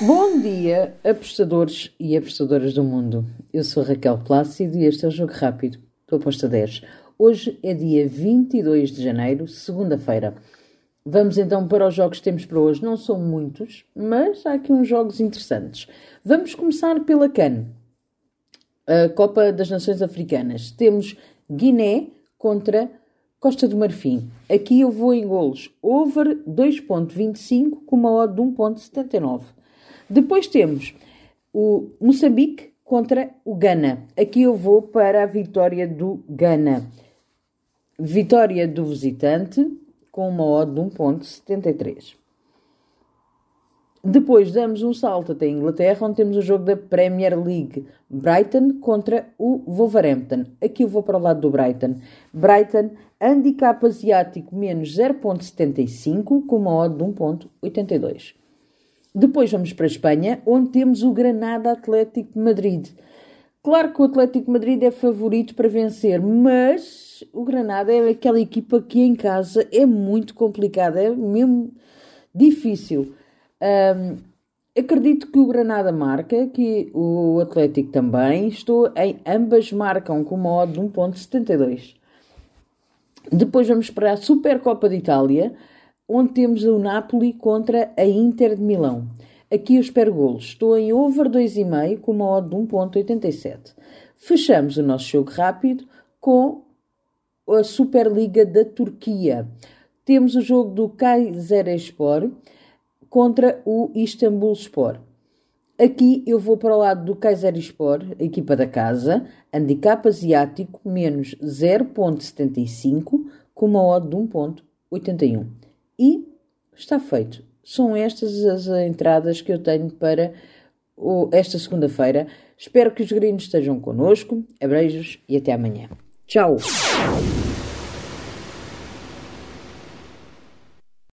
Bom dia, apostadores e apostadoras do mundo. Eu sou Raquel Plácido e este é o Jogo Rápido do Aposta 10. Hoje é dia 22 de janeiro, segunda-feira. Vamos então para os jogos que temos para hoje. Não são muitos, mas há aqui uns jogos interessantes. Vamos começar pela CAN, a Copa das Nações Africanas. Temos Guiné contra Costa do Marfim. Aqui eu vou em golos over 2.25 com uma odd de 1.79. Depois temos o Moçambique contra o Ghana. Aqui eu vou para a vitória do Ghana. Vitória do visitante com uma odd de 1.73. Depois damos um salto até a Inglaterra, onde temos o jogo da Premier League. Brighton contra o Wolverhampton. Aqui eu vou para o lado do Brighton. Brighton, handicap asiático menos 0.75, com uma odd de 1.82. Depois vamos para a Espanha, onde temos o Granada Atlético de Madrid. Claro que o Atlético de Madrid é favorito para vencer, mas o Granada é aquela equipa que em casa é muito complicada, é mesmo difícil. Um, acredito que o Granada marca, que o Atlético também. Estou em ambas marcam com uma odd de 1.72. Depois vamos para a Supercopa de Itália onde temos o Napoli contra a Inter de Milão. Aqui eu espero golos. Estou em over 2,5 com uma odd de 1.87. Fechamos o nosso jogo rápido com a Superliga da Turquia. Temos o jogo do Kayserispor contra o Istanbulspor. Aqui eu vou para o lado do Kayserispor, equipa da casa, handicap asiático menos 0.75 com uma odd de 1.81. E está feito. São estas as entradas que eu tenho para esta segunda-feira. Espero que os gringos estejam connosco. Abreijos e até amanhã. Tchau!